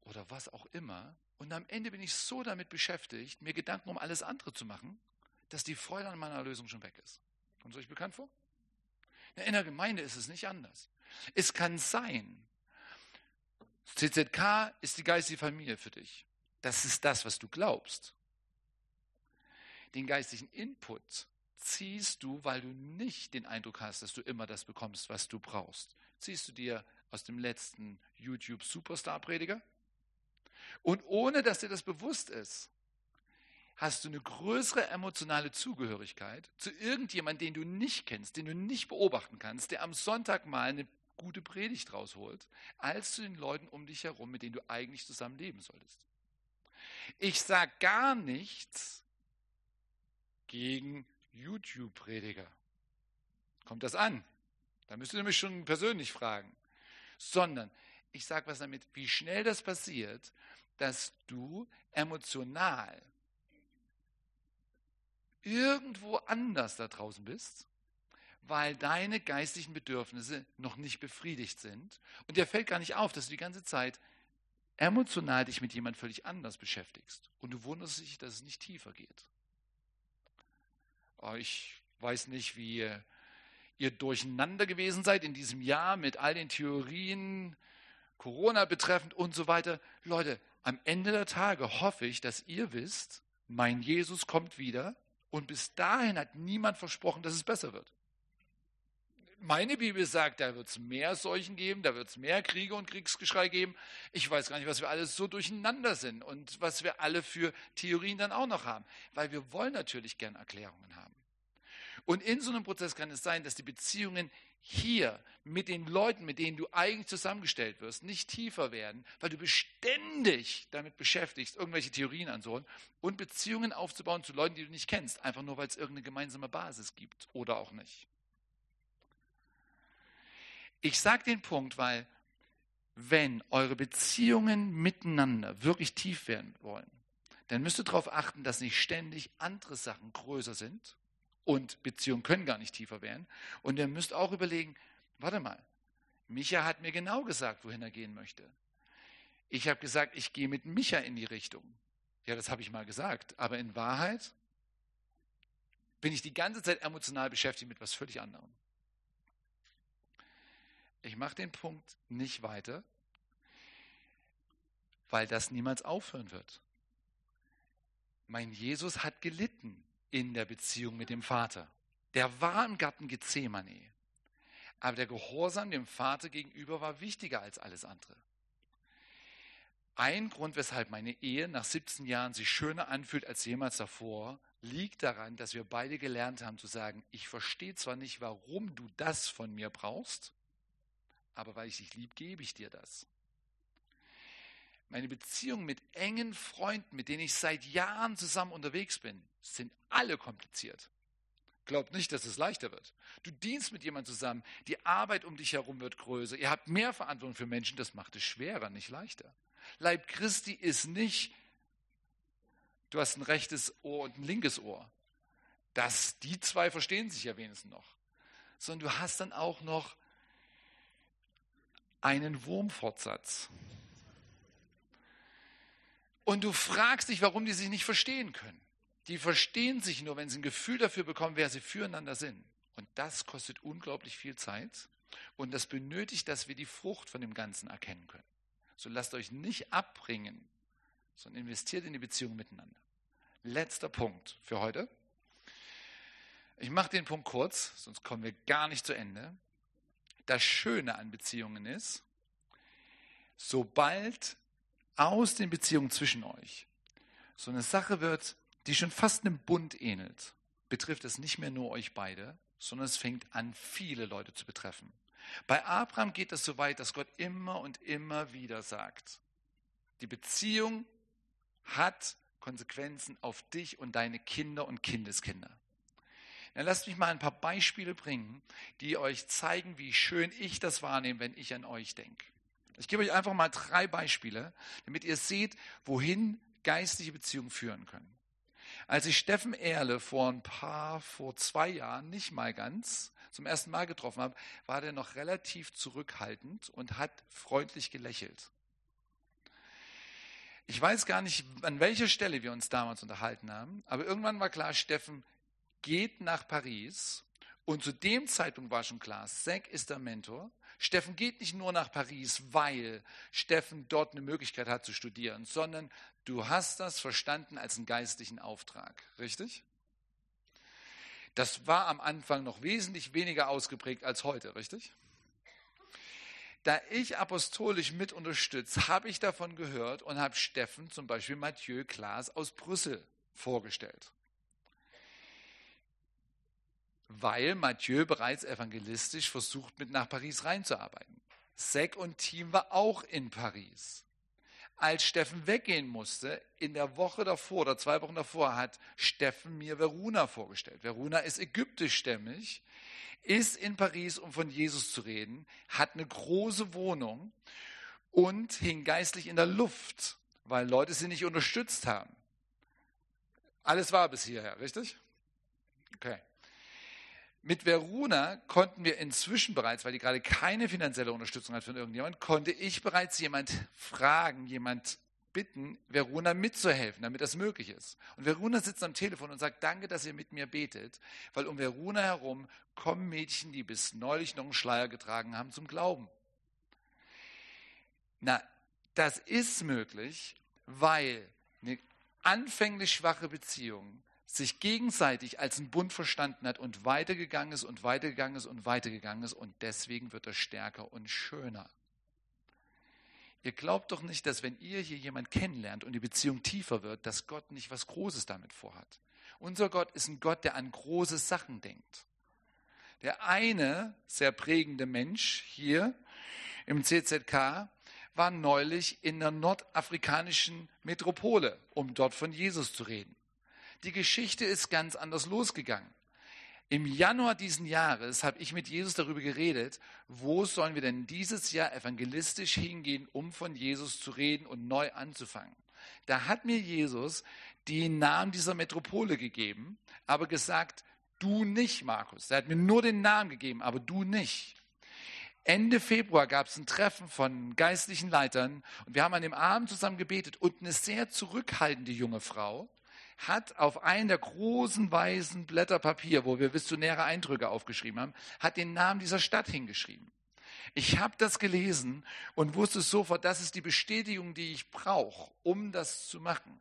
oder was auch immer. Und am Ende bin ich so damit beschäftigt, mir Gedanken um alles andere zu machen, dass die Freude an meiner Lösung schon weg ist. Kommt es euch bekannt vor? In der Gemeinde ist es nicht anders. Es kann sein, CZK ist die geistige Familie für dich. Das ist das, was du glaubst. Den geistigen Input ziehst du, weil du nicht den Eindruck hast, dass du immer das bekommst, was du brauchst. Ziehst du dir aus dem letzten YouTube Superstar Prediger? Und ohne dass dir das bewusst ist, hast du eine größere emotionale Zugehörigkeit zu irgendjemandem, den du nicht kennst, den du nicht beobachten kannst, der am Sonntag mal eine gute Predigt rausholt, als zu den Leuten um dich herum, mit denen du eigentlich zusammen leben solltest. Ich sage gar nichts gegen YouTube-Prediger. Kommt das an? Da müsst ihr mich schon persönlich fragen. Sondern ich sage was damit, wie schnell das passiert, dass du emotional irgendwo anders da draußen bist, weil deine geistlichen Bedürfnisse noch nicht befriedigt sind. Und dir fällt gar nicht auf, dass du die ganze Zeit emotional dich mit jemand völlig anders beschäftigst. Und du wunderst dich, dass es nicht tiefer geht. Oh, ich weiß nicht, wie ihr durcheinander gewesen seid in diesem Jahr mit all den Theorien, Corona betreffend und so weiter. Leute, am Ende der Tage hoffe ich, dass ihr wisst, mein Jesus kommt wieder und bis dahin hat niemand versprochen, dass es besser wird. Meine Bibel sagt, da wird es mehr Seuchen geben, da wird es mehr Kriege und Kriegsgeschrei geben. Ich weiß gar nicht, was wir alles so durcheinander sind und was wir alle für Theorien dann auch noch haben, weil wir wollen natürlich gern Erklärungen haben. Und in so einem Prozess kann es sein, dass die Beziehungen hier mit den Leuten, mit denen du eigentlich zusammengestellt wirst, nicht tiefer werden, weil du beständig damit beschäftigst, irgendwelche Theorien anzuholen und Beziehungen aufzubauen zu Leuten, die du nicht kennst, einfach nur weil es irgendeine gemeinsame Basis gibt oder auch nicht. Ich sage den Punkt, weil wenn eure Beziehungen miteinander wirklich tief werden wollen, dann müsst ihr darauf achten, dass nicht ständig andere Sachen größer sind und Beziehungen können gar nicht tiefer werden. Und ihr müsst auch überlegen, warte mal, Micha hat mir genau gesagt, wohin er gehen möchte. Ich habe gesagt, ich gehe mit Micha in die Richtung. Ja, das habe ich mal gesagt. Aber in Wahrheit bin ich die ganze Zeit emotional beschäftigt mit was völlig anderem. Ich mache den Punkt nicht weiter, weil das niemals aufhören wird. Mein Jesus hat gelitten in der Beziehung mit dem Vater. Der war im Garten Gethsemane. Aber der Gehorsam dem Vater gegenüber war wichtiger als alles andere. Ein Grund, weshalb meine Ehe nach 17 Jahren sich schöner anfühlt als jemals davor, liegt daran, dass wir beide gelernt haben zu sagen, ich verstehe zwar nicht, warum du das von mir brauchst, aber weil ich dich lieb, gebe ich dir das. Meine Beziehungen mit engen Freunden, mit denen ich seit Jahren zusammen unterwegs bin, sind alle kompliziert. Glaubt nicht, dass es leichter wird. Du dienst mit jemandem zusammen, die Arbeit um dich herum wird größer, ihr habt mehr Verantwortung für Menschen, das macht es schwerer, nicht leichter. Leib Christi ist nicht, du hast ein rechtes Ohr und ein linkes Ohr. Das, die zwei verstehen sich ja wenigstens noch. Sondern du hast dann auch noch einen Wurmfortsatz. Und du fragst dich, warum die sich nicht verstehen können. Die verstehen sich nur, wenn sie ein Gefühl dafür bekommen, wer sie füreinander sind. Und das kostet unglaublich viel Zeit. Und das benötigt, dass wir die Frucht von dem Ganzen erkennen können. So lasst euch nicht abbringen, sondern investiert in die Beziehung miteinander. Letzter Punkt für heute. Ich mache den Punkt kurz, sonst kommen wir gar nicht zu Ende das Schöne an Beziehungen ist, sobald aus den Beziehungen zwischen euch so eine Sache wird, die schon fast einem Bund ähnelt, betrifft es nicht mehr nur euch beide, sondern es fängt an, viele Leute zu betreffen. Bei Abraham geht es so weit, dass Gott immer und immer wieder sagt, die Beziehung hat Konsequenzen auf dich und deine Kinder und Kindeskinder. Dann lasst mich mal ein paar Beispiele bringen, die euch zeigen, wie schön ich das wahrnehme, wenn ich an euch denke. Ich gebe euch einfach mal drei Beispiele, damit ihr seht, wohin geistliche Beziehungen führen können. Als ich Steffen Erle vor ein paar, vor zwei Jahren, nicht mal ganz, zum ersten Mal getroffen habe, war der noch relativ zurückhaltend und hat freundlich gelächelt. Ich weiß gar nicht, an welcher Stelle wir uns damals unterhalten haben, aber irgendwann war klar, Steffen geht nach Paris und zu dem Zeitpunkt war schon klar, Zack ist der Mentor. Steffen geht nicht nur nach Paris, weil Steffen dort eine Möglichkeit hat zu studieren, sondern du hast das verstanden als einen geistlichen Auftrag. Richtig? Das war am Anfang noch wesentlich weniger ausgeprägt als heute, richtig? Da ich apostolisch mit unterstütze, habe ich davon gehört und habe Steffen, zum Beispiel Mathieu Klaas aus Brüssel, vorgestellt. Weil Mathieu bereits evangelistisch versucht, mit nach Paris reinzuarbeiten. Sek und Team war auch in Paris als Steffen weggehen musste, in der Woche davor oder zwei Wochen davor, hat Steffen mir Veruna vorgestellt. Veruna ist ägyptischstämmig, ist in Paris, um von Jesus zu reden, hat eine große Wohnung und hing geistlich in der Luft, weil Leute sie nicht unterstützt haben. Alles war bis hierher, richtig? Okay. Mit Veruna konnten wir inzwischen bereits, weil die gerade keine finanzielle Unterstützung hat von irgendjemand, konnte ich bereits jemand fragen, jemand bitten, Veruna mitzuhelfen, damit das möglich ist. Und Veruna sitzt am Telefon und sagt, danke, dass ihr mit mir betet, weil um Veruna herum kommen Mädchen, die bis neulich noch einen Schleier getragen haben, zum Glauben. Na, das ist möglich, weil eine anfänglich schwache Beziehung sich gegenseitig als ein Bund verstanden hat und weitergegangen ist und weitergegangen ist und weitergegangen ist und deswegen wird er stärker und schöner. Ihr glaubt doch nicht, dass wenn ihr hier jemand kennenlernt und die Beziehung tiefer wird, dass Gott nicht was Großes damit vorhat. Unser Gott ist ein Gott, der an große Sachen denkt. Der eine sehr prägende Mensch hier im CZK war neulich in der nordafrikanischen Metropole, um dort von Jesus zu reden. Die Geschichte ist ganz anders losgegangen. Im Januar diesen Jahres habe ich mit Jesus darüber geredet, wo sollen wir denn dieses Jahr evangelistisch hingehen, um von Jesus zu reden und neu anzufangen. Da hat mir Jesus den Namen dieser Metropole gegeben, aber gesagt, du nicht, Markus. Er hat mir nur den Namen gegeben, aber du nicht. Ende Februar gab es ein Treffen von geistlichen Leitern und wir haben an dem Abend zusammen gebetet und eine sehr zurückhaltende junge Frau, hat auf einen der großen weißen Blätter Papier, wo wir visionäre Eindrücke aufgeschrieben haben, hat den Namen dieser Stadt hingeschrieben. Ich habe das gelesen und wusste sofort, das ist die Bestätigung, die ich brauche, um das zu machen.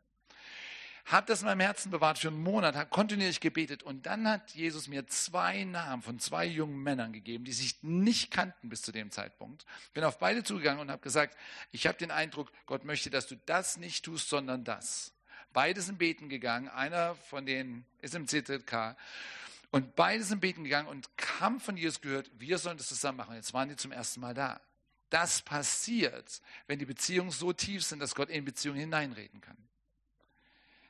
Habe das in meinem Herzen bewahrt für einen Monat, habe kontinuierlich gebetet und dann hat Jesus mir zwei Namen von zwei jungen Männern gegeben, die sich nicht kannten bis zu dem Zeitpunkt. Bin auf beide zugegangen und habe gesagt, ich habe den Eindruck, Gott möchte, dass du das nicht tust, sondern das. Beide sind beten gegangen. Einer von denen ist im CZK. Und beide sind beten gegangen und haben von Jesus gehört, wir sollen das zusammen machen. Jetzt waren die zum ersten Mal da. Das passiert, wenn die Beziehungen so tief sind, dass Gott in Beziehungen hineinreden kann.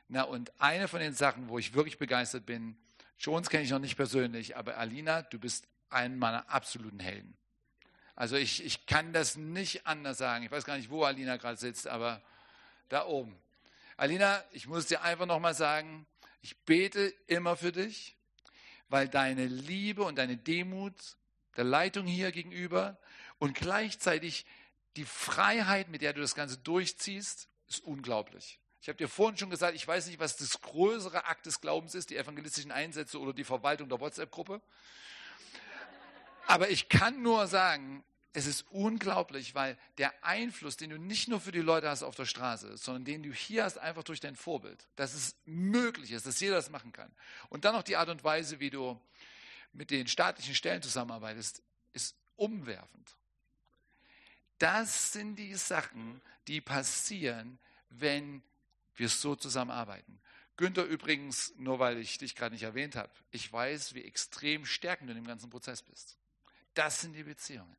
Na, und eine von den Sachen, wo ich wirklich begeistert bin, Jones kenne ich noch nicht persönlich, aber Alina, du bist ein meiner absoluten Helden. Also ich, ich kann das nicht anders sagen. Ich weiß gar nicht, wo Alina gerade sitzt, aber da oben. Alina, ich muss dir einfach nochmal sagen, ich bete immer für dich, weil deine Liebe und deine Demut der Leitung hier gegenüber und gleichzeitig die Freiheit, mit der du das Ganze durchziehst, ist unglaublich. Ich habe dir vorhin schon gesagt, ich weiß nicht, was das größere Akt des Glaubens ist, die evangelistischen Einsätze oder die Verwaltung der WhatsApp-Gruppe. Aber ich kann nur sagen, es ist unglaublich, weil der Einfluss, den du nicht nur für die Leute hast auf der Straße, sondern den du hier hast, einfach durch dein Vorbild, dass es möglich ist, dass jeder das machen kann. Und dann noch die Art und Weise, wie du mit den staatlichen Stellen zusammenarbeitest, ist umwerfend. Das sind die Sachen, die passieren, wenn wir so zusammenarbeiten. Günther übrigens, nur weil ich dich gerade nicht erwähnt habe, ich weiß, wie extrem stärkend du in dem ganzen Prozess bist. Das sind die Beziehungen.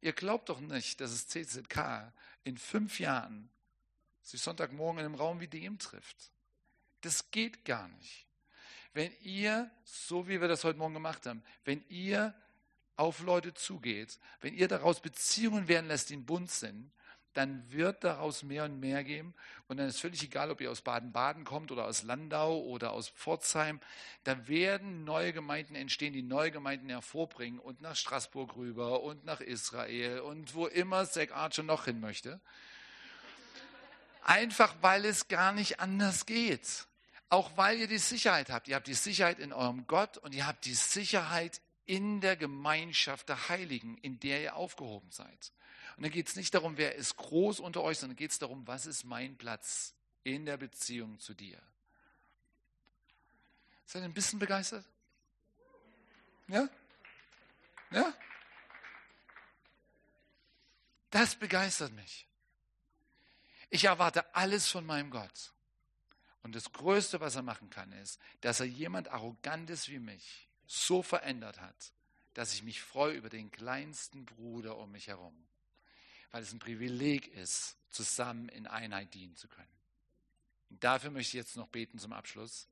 Ihr glaubt doch nicht, dass es CZK in fünf Jahren sich Sonntagmorgen in einem Raum wie dem trifft. Das geht gar nicht. Wenn ihr, so wie wir das heute Morgen gemacht haben, wenn ihr auf Leute zugeht, wenn ihr daraus Beziehungen werden lässt, die in Bund sind, dann wird daraus mehr und mehr geben. Und dann ist völlig egal, ob ihr aus Baden-Baden kommt oder aus Landau oder aus Pforzheim. Da werden neue Gemeinden entstehen, die neue Gemeinden hervorbringen und nach Straßburg rüber und nach Israel und wo immer Zach Archer noch hin möchte. Einfach weil es gar nicht anders geht. Auch weil ihr die Sicherheit habt. Ihr habt die Sicherheit in eurem Gott und ihr habt die Sicherheit in der Gemeinschaft der Heiligen, in der ihr aufgehoben seid. Und dann geht es nicht darum, wer ist groß unter euch, sondern geht es darum, was ist mein Platz in der Beziehung zu dir. Seid ihr ein bisschen begeistert? Ja? Ja? Das begeistert mich. Ich erwarte alles von meinem Gott. Und das Größte, was er machen kann, ist, dass er jemand Arrogantes wie mich so verändert hat, dass ich mich freue über den kleinsten Bruder um mich herum weil es ein Privileg ist, zusammen in Einheit dienen zu können. Und dafür möchte ich jetzt noch beten zum Abschluss.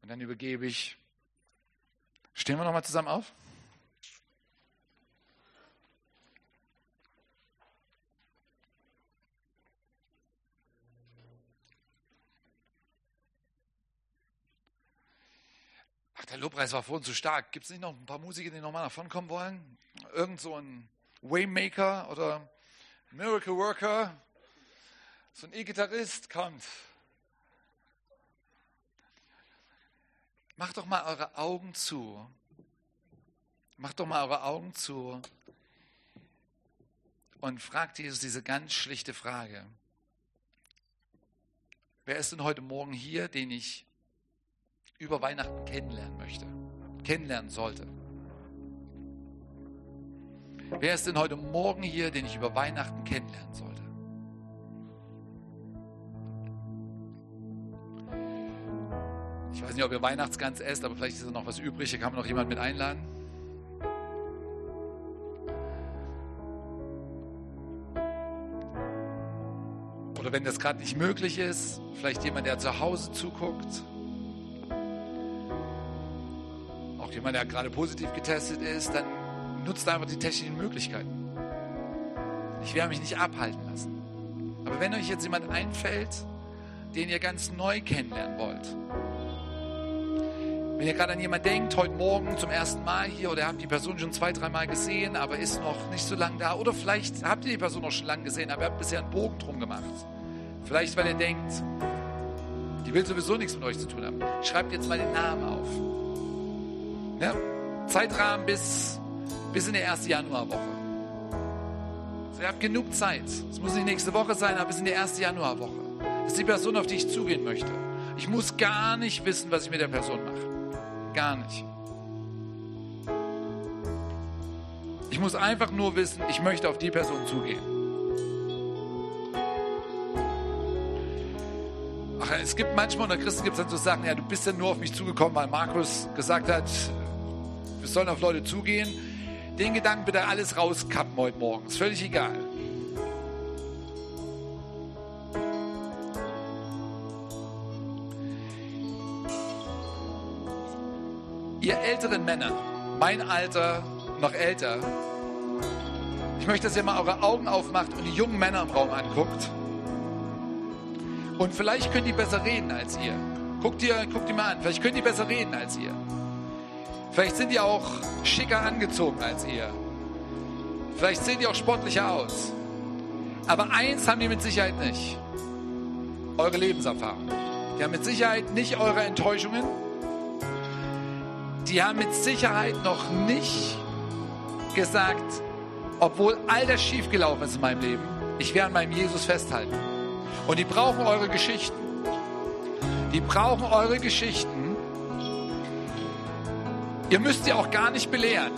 Und dann übergebe ich. Stehen wir nochmal zusammen auf? Der Lobpreis war vorhin zu stark. Gibt es nicht noch ein paar Musiker, die nochmal vorne kommen wollen? Irgend so ein Waymaker oder Miracle Worker, so ein E-Gitarrist kommt. Macht doch mal eure Augen zu. Macht doch mal eure Augen zu und fragt Jesus diese ganz schlichte Frage. Wer ist denn heute Morgen hier, den ich über Weihnachten kennenlernen möchte, kennenlernen sollte? Wer ist denn heute Morgen hier, den ich über Weihnachten kennenlernen sollte? Ich weiß nicht, ob ihr Weihnachtsgans esst, aber vielleicht ist da noch was übrig. Hier kann man noch jemand mit einladen. Oder wenn das gerade nicht möglich ist, vielleicht jemand, der zu Hause zuguckt. Auch jemand, der gerade positiv getestet ist, dann nutzt einfach die technischen Möglichkeiten. Ich werde mich nicht abhalten lassen. Aber wenn euch jetzt jemand einfällt, den ihr ganz neu kennenlernen wollt, wenn ihr gerade an jemanden denkt, heute Morgen zum ersten Mal hier oder habt die Person schon zwei, dreimal gesehen, aber ist noch nicht so lange da, oder vielleicht habt ihr die Person noch schon lange gesehen, aber ihr habt bisher einen Bogen drum gemacht. Vielleicht, weil ihr denkt, die will sowieso nichts mit euch zu tun haben. Schreibt jetzt mal den Namen auf. Ja? Zeitrahmen bis bis in die erste Januarwoche. Also ihr habt genug Zeit. Es muss nicht nächste Woche sein, aber bis in die erste Januarwoche. Das ist die Person, auf die ich zugehen möchte. Ich muss gar nicht wissen, was ich mit der Person mache. Gar nicht. Ich muss einfach nur wissen, ich möchte auf die Person zugehen. Ach, es gibt manchmal unter Christen gibt es dann so Sachen, ja, du bist ja nur auf mich zugekommen, weil Markus gesagt hat, wir sollen auf Leute zugehen den Gedanken bitte alles rauskappen heute Morgen. Ist völlig egal. Ihr älteren Männer, mein Alter, noch älter, ich möchte, dass ihr mal eure Augen aufmacht und die jungen Männer im Raum anguckt. Und vielleicht könnt ihr besser reden als ihr. Guckt ihr, guckt ihr mal an. Vielleicht könnt ihr besser reden als ihr. Vielleicht sind die auch schicker angezogen als ihr. Vielleicht sehen die auch sportlicher aus. Aber eins haben die mit Sicherheit nicht. Eure Lebenserfahrung. Die haben mit Sicherheit nicht eure Enttäuschungen. Die haben mit Sicherheit noch nicht gesagt, obwohl all das schiefgelaufen ist in meinem Leben, ich werde an meinem Jesus festhalten. Und die brauchen eure Geschichten. Die brauchen eure Geschichten, Ihr müsst sie auch gar nicht belehren.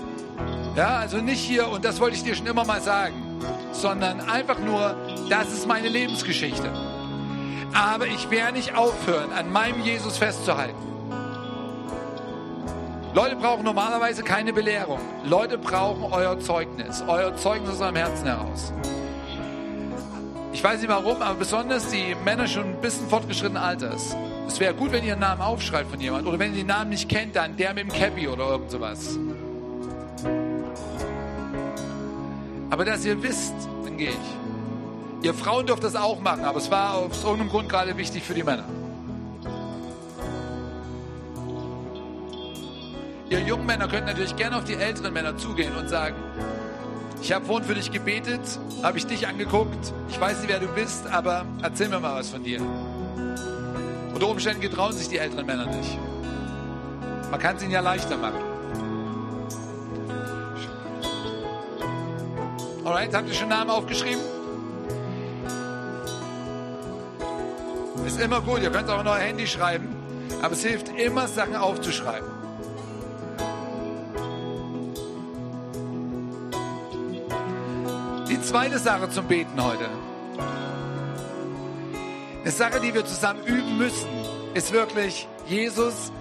Ja, also nicht hier, und das wollte ich dir schon immer mal sagen, sondern einfach nur, das ist meine Lebensgeschichte. Aber ich werde nicht aufhören, an meinem Jesus festzuhalten. Leute brauchen normalerweise keine Belehrung. Leute brauchen euer Zeugnis, euer Zeugnis aus eurem Herzen heraus. Ich weiß nicht warum, aber besonders die Männer schon ein bisschen fortgeschrittenen Alters. Es wäre gut, wenn ihr einen Namen aufschreibt von jemandem. Oder wenn ihr den Namen nicht kennt, dann der mit dem Cappy oder irgend sowas. Aber dass ihr wisst, dann gehe ich. Ihr Frauen dürft das auch machen, aber es war aus irgendeinem Grund gerade wichtig für die Männer. Ihr jungen Männer könnt natürlich gerne auf die älteren Männer zugehen und sagen, ich habe vorhin für dich gebetet, habe ich dich angeguckt, ich weiß nicht, wer du bist, aber erzähl mir mal was von dir. Unter Umständen getrauen sich die älteren Männer nicht. Man kann es ihnen ja leichter machen. Alright, habt ihr schon Namen aufgeschrieben? Ist immer gut, ihr könnt auch in euer Handy schreiben, aber es hilft immer, Sachen aufzuschreiben. Die zweite Sache zum Beten heute. Eine Sache, die wir zusammen üben müssen, ist wirklich, Jesus,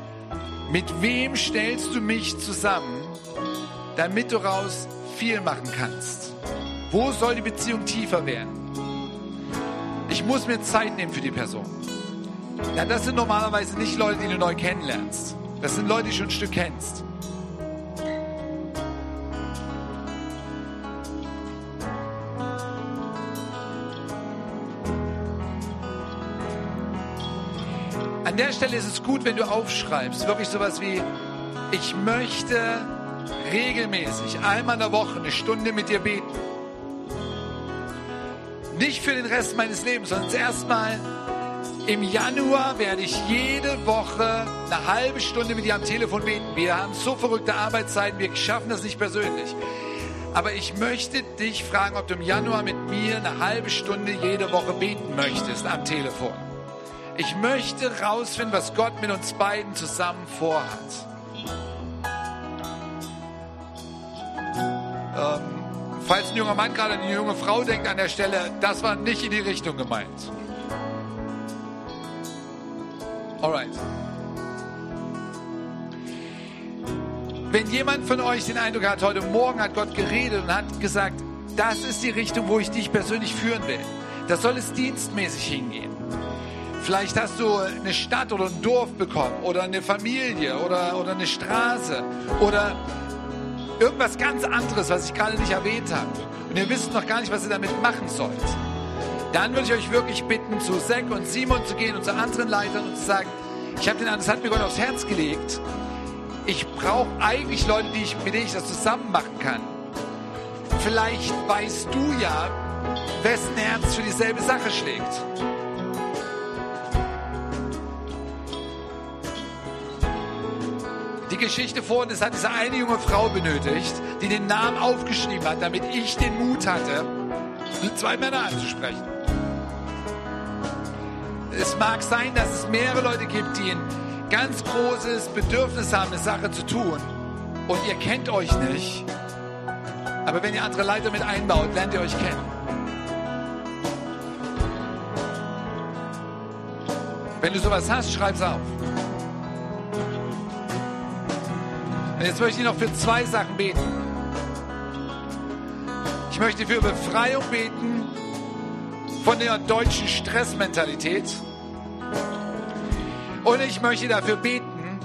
mit wem stellst du mich zusammen, damit du daraus viel machen kannst? Wo soll die Beziehung tiefer werden? Ich muss mir Zeit nehmen für die Person. Ja, das sind normalerweise nicht Leute, die du neu kennenlernst. Das sind Leute, die du schon ein Stück kennst. An der Stelle ist es gut, wenn du aufschreibst, wirklich sowas wie, ich möchte regelmäßig, einmal in der Woche, eine Stunde mit dir beten. Nicht für den Rest meines Lebens, sondern zuerst mal im Januar werde ich jede Woche eine halbe Stunde mit dir am Telefon beten. Wir haben so verrückte Arbeitszeiten, wir schaffen das nicht persönlich. Aber ich möchte dich fragen, ob du im Januar mit mir eine halbe Stunde jede Woche beten möchtest am Telefon. Ich möchte rausfinden, was Gott mit uns beiden zusammen vorhat. Ähm, falls ein junger Mann gerade an eine junge Frau denkt an der Stelle, das war nicht in die Richtung gemeint. Alright. Wenn jemand von euch den Eindruck hat, heute Morgen hat Gott geredet und hat gesagt, das ist die Richtung, wo ich dich persönlich führen will. Da soll es dienstmäßig hingehen. Vielleicht hast du eine Stadt oder ein Dorf bekommen oder eine Familie oder, oder eine Straße oder irgendwas ganz anderes, was ich gerade nicht erwähnt habe. Und ihr wisst noch gar nicht, was ihr damit machen sollt. Dann würde ich euch wirklich bitten, zu Zack und Simon zu gehen und zu anderen Leitern und zu sagen, ich habe den das hat mir Gott aufs Herz gelegt. Ich brauche eigentlich Leute, die ich, mit denen ich das zusammen machen kann. Vielleicht weißt du ja, wessen Herz für dieselbe Sache schlägt. Die Geschichte vorhin, es hat diese eine junge Frau benötigt, die den Namen aufgeschrieben hat, damit ich den Mut hatte, zwei Männer anzusprechen. Es mag sein, dass es mehrere Leute gibt, die ein ganz großes Bedürfnis haben, eine Sache zu tun. Und ihr kennt euch nicht. Aber wenn ihr andere Leiter mit einbaut, lernt ihr euch kennen. Wenn du sowas hast, schreib's auf. Und jetzt möchte ich noch für zwei Sachen beten. Ich möchte für Befreiung beten von der deutschen Stressmentalität. Und ich möchte dafür beten,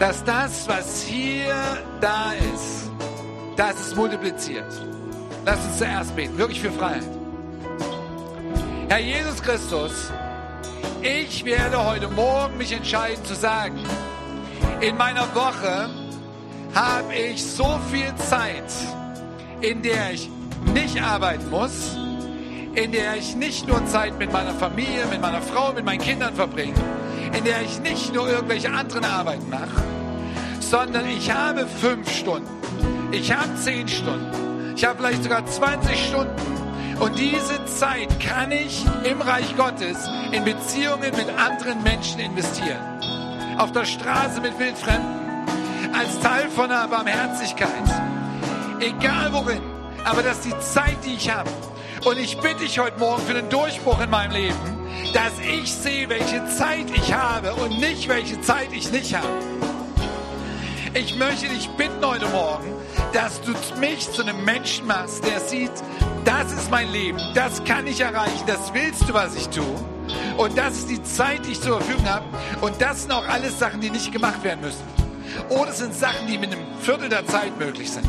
dass das, was hier da ist, dass es multipliziert. Lass uns zuerst beten, wirklich für Freiheit. Herr Jesus Christus, ich werde heute Morgen mich entscheiden zu sagen, in meiner Woche habe ich so viel Zeit, in der ich nicht arbeiten muss, in der ich nicht nur Zeit mit meiner Familie, mit meiner Frau, mit meinen Kindern verbringe, in der ich nicht nur irgendwelche anderen Arbeiten mache, sondern ich habe fünf Stunden, ich habe zehn Stunden, ich habe vielleicht sogar 20 Stunden. Und diese Zeit kann ich im Reich Gottes in Beziehungen mit anderen Menschen investieren auf der Straße mit Wildfremden, als Teil von einer Barmherzigkeit. Egal worin, aber das ist die Zeit, die ich habe. Und ich bitte dich heute Morgen für den Durchbruch in meinem Leben, dass ich sehe, welche Zeit ich habe und nicht, welche Zeit ich nicht habe. Ich möchte dich bitten heute Morgen, dass du mich zu einem Menschen machst, der sieht, das ist mein Leben, das kann ich erreichen, das willst du, was ich tue. Und das ist die Zeit, die ich zur Verfügung habe. Und das sind auch alles Sachen, die nicht gemacht werden müssen. Oder sind Sachen, die mit einem Viertel der Zeit möglich sind.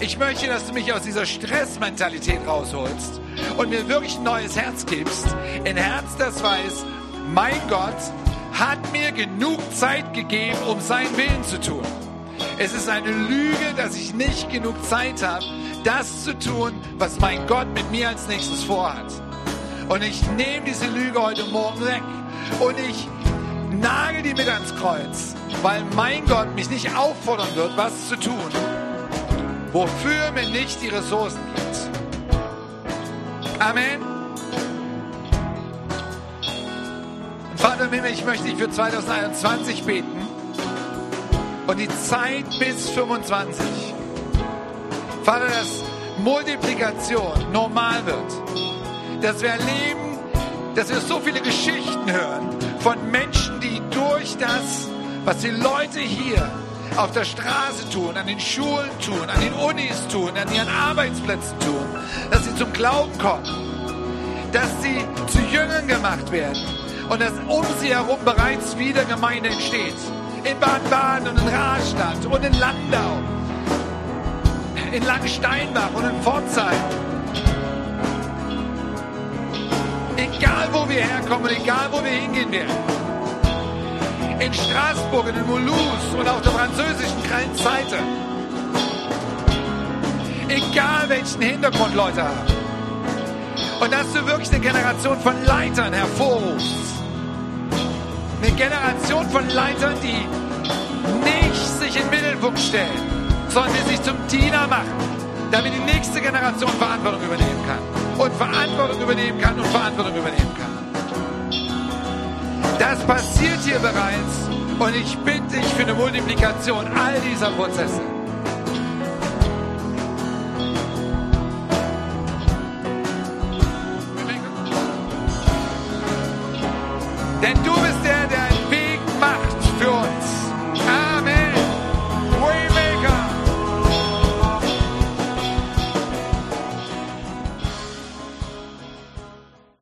Ich möchte, dass du mich aus dieser Stressmentalität rausholst und mir wirklich ein neues Herz gibst. Ein Herz, das weiß, mein Gott hat mir genug Zeit gegeben, um seinen Willen zu tun. Es ist eine Lüge, dass ich nicht genug Zeit habe, das zu tun, was mein Gott mit mir als nächstes vorhat. Und ich nehme diese Lüge heute Morgen weg und ich nagel die mit ans Kreuz, weil mein Gott mich nicht auffordern wird, was zu tun, wofür mir nicht die Ressourcen gibt. Amen. Und Vater im Himmel, ich möchte dich für 2021 beten und die Zeit bis 25. Vater, dass Multiplikation normal wird. Dass wir erleben, dass wir so viele Geschichten hören von Menschen, die durch das, was die Leute hier auf der Straße tun, an den Schulen tun, an den Unis tun, an ihren Arbeitsplätzen tun, dass sie zum Glauben kommen, dass sie zu Jüngern gemacht werden und dass um sie herum bereits wieder Gemeinde entsteht. In Baden-Baden und in Rastatt und in Landau, in Langsteinbach und in Pforzheim. Egal wo wir herkommen, egal wo wir hingehen werden in Straßburg, in Mulhouse und auf der französischen Grenzseite. Egal welchen Hintergrund Leute haben. Und dass du wirklich eine Generation von Leitern hervorrufst. Eine Generation von Leitern, die nicht sich in den Mittelpunkt stellen, sondern die sich zum Diener machen, damit die nächste Generation Verantwortung übernehmen kann. Und Verantwortung übernehmen kann und Verantwortung übernehmen kann. Das passiert hier bereits und ich bitte dich für eine Multiplikation all dieser Prozesse. Denn du bist